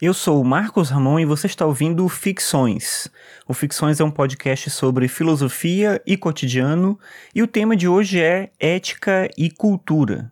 Eu sou o Marcos Ramon e você está ouvindo Ficções. O Ficções é um podcast sobre filosofia e cotidiano, e o tema de hoje é ética e cultura.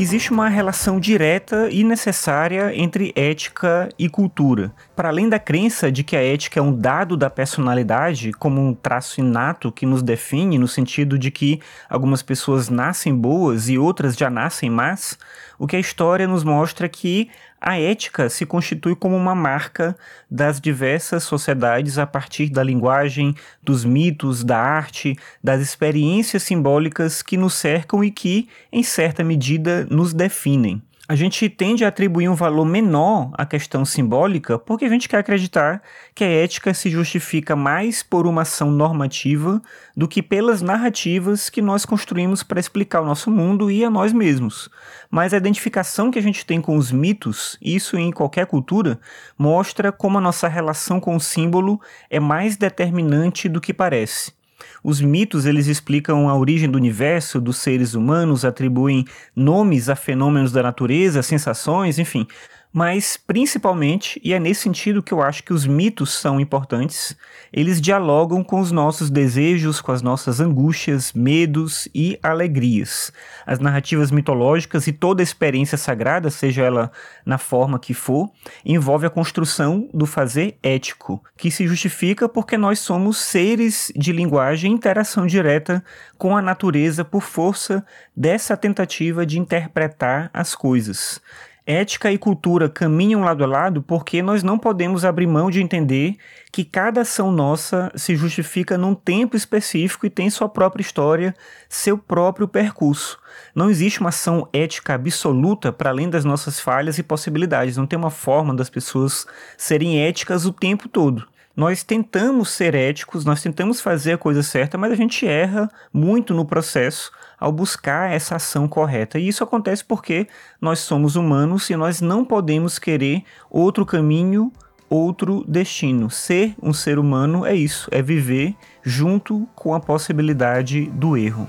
Existe uma relação direta e necessária entre ética e cultura. Para além da crença de que a ética é um dado da personalidade, como um traço inato que nos define, no sentido de que algumas pessoas nascem boas e outras já nascem más, o que a história nos mostra é que a ética se constitui como uma marca das diversas sociedades a partir da linguagem, dos mitos, da arte, das experiências simbólicas que nos cercam e que, em certa medida, nos definem a gente tende a atribuir um valor menor à questão simbólica porque a gente quer acreditar que a ética se justifica mais por uma ação normativa do que pelas narrativas que nós construímos para explicar o nosso mundo e a nós mesmos. Mas a identificação que a gente tem com os mitos, isso em qualquer cultura, mostra como a nossa relação com o símbolo é mais determinante do que parece. Os mitos eles explicam a origem do universo, dos seres humanos, atribuem nomes a fenômenos da natureza, sensações, enfim. Mas, principalmente, e é nesse sentido que eu acho que os mitos são importantes, eles dialogam com os nossos desejos, com as nossas angústias, medos e alegrias. As narrativas mitológicas e toda experiência sagrada, seja ela na forma que for, envolve a construção do fazer ético, que se justifica porque nós somos seres de linguagem e interação direta com a natureza por força dessa tentativa de interpretar as coisas. Ética e cultura caminham lado a lado porque nós não podemos abrir mão de entender que cada ação nossa se justifica num tempo específico e tem sua própria história, seu próprio percurso. Não existe uma ação ética absoluta para além das nossas falhas e possibilidades. Não tem uma forma das pessoas serem éticas o tempo todo. Nós tentamos ser éticos, nós tentamos fazer a coisa certa, mas a gente erra muito no processo ao buscar essa ação correta. E isso acontece porque nós somos humanos e nós não podemos querer outro caminho, outro destino. Ser um ser humano é isso, é viver junto com a possibilidade do erro.